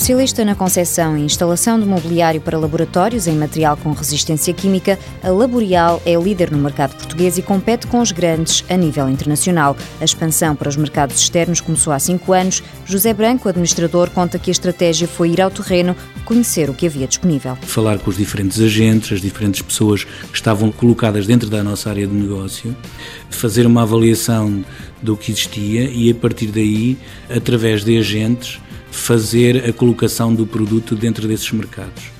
Especialista na concepção e instalação de mobiliário para laboratórios em material com resistência química, a Laborial é líder no mercado português e compete com os grandes a nível internacional. A expansão para os mercados externos começou há cinco anos. José Branco, administrador, conta que a estratégia foi ir ao terreno conhecer o que havia disponível. Falar com os diferentes agentes, as diferentes pessoas que estavam colocadas dentro da nossa área de negócio, fazer uma avaliação do que existia e, a partir daí, através de agentes, fazer a colocação do produto dentro desses mercados.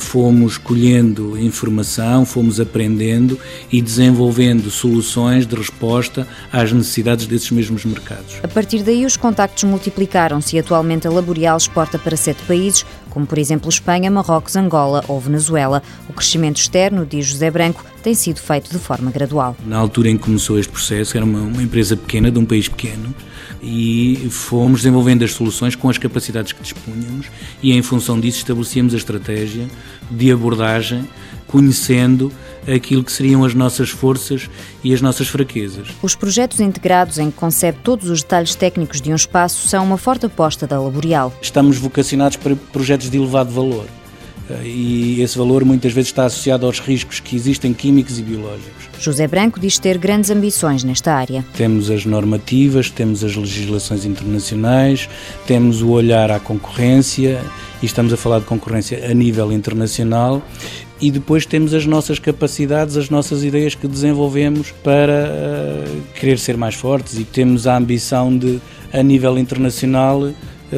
Fomos colhendo informação, fomos aprendendo e desenvolvendo soluções de resposta às necessidades desses mesmos mercados. A partir daí, os contactos multiplicaram-se e atualmente a Laborial exporta para sete países, como por exemplo Espanha, Marrocos, Angola ou Venezuela. O crescimento externo, diz José Branco, tem sido feito de forma gradual. Na altura em que começou este processo, era uma, uma empresa pequena, de um país pequeno, e fomos desenvolvendo as soluções com as capacidades que dispunhamos e em função disso estabelecíamos a estratégia de abordagem conhecendo aquilo que seriam as nossas forças e as nossas fraquezas. Os projetos integrados em que concebe todos os detalhes técnicos de um espaço são uma forte aposta da Laborial. Estamos vocacionados para projetos de elevado valor e esse valor muitas vezes está associado aos riscos que existem químicos e biológicos. José Branco diz ter grandes ambições nesta área. Temos as normativas, temos as legislações internacionais, temos o olhar à concorrência e estamos a falar de concorrência a nível internacional e depois temos as nossas capacidades, as nossas ideias que desenvolvemos para uh, querer ser mais fortes e temos a ambição de, a nível internacional,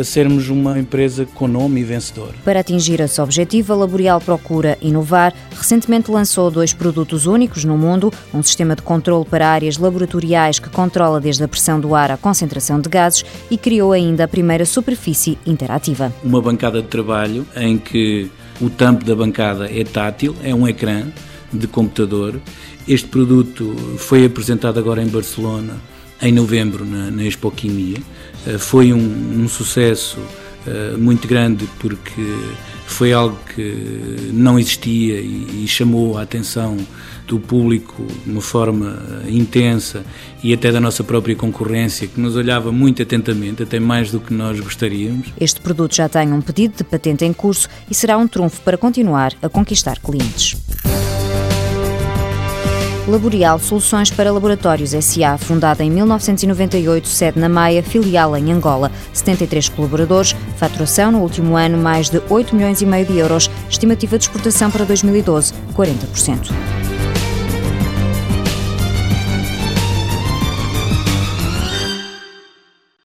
sermos uma empresa com nome e vencedor. Para atingir esse objetivo, a Laborial procura inovar. Recentemente lançou dois produtos únicos no mundo: um sistema de controle para áreas laboratoriais que controla desde a pressão do ar à concentração de gases e criou ainda a primeira superfície interativa. Uma bancada de trabalho em que o tampo da bancada é tátil, é um ecrã de computador. Este produto foi apresentado agora em Barcelona em novembro na, na Expo Quimia. Uh, foi um, um sucesso uh, muito grande porque foi algo que não existia e, e, chamou a atenção do público de uma forma intensa e até da nossa própria concorrência, que nos olhava muito atentamente, até mais do que nós gostaríamos. Este produto já tem um pedido de patente em curso e será um trunfo para continuar a conquistar clientes. Laborial Soluções para Laboratórios SA, fundada em 1998, sede na Maia, filial em Angola. 73 colaboradores, faturação no último ano mais de 8 milhões e meio de euros, estimativa de exportação para 2012, 40%.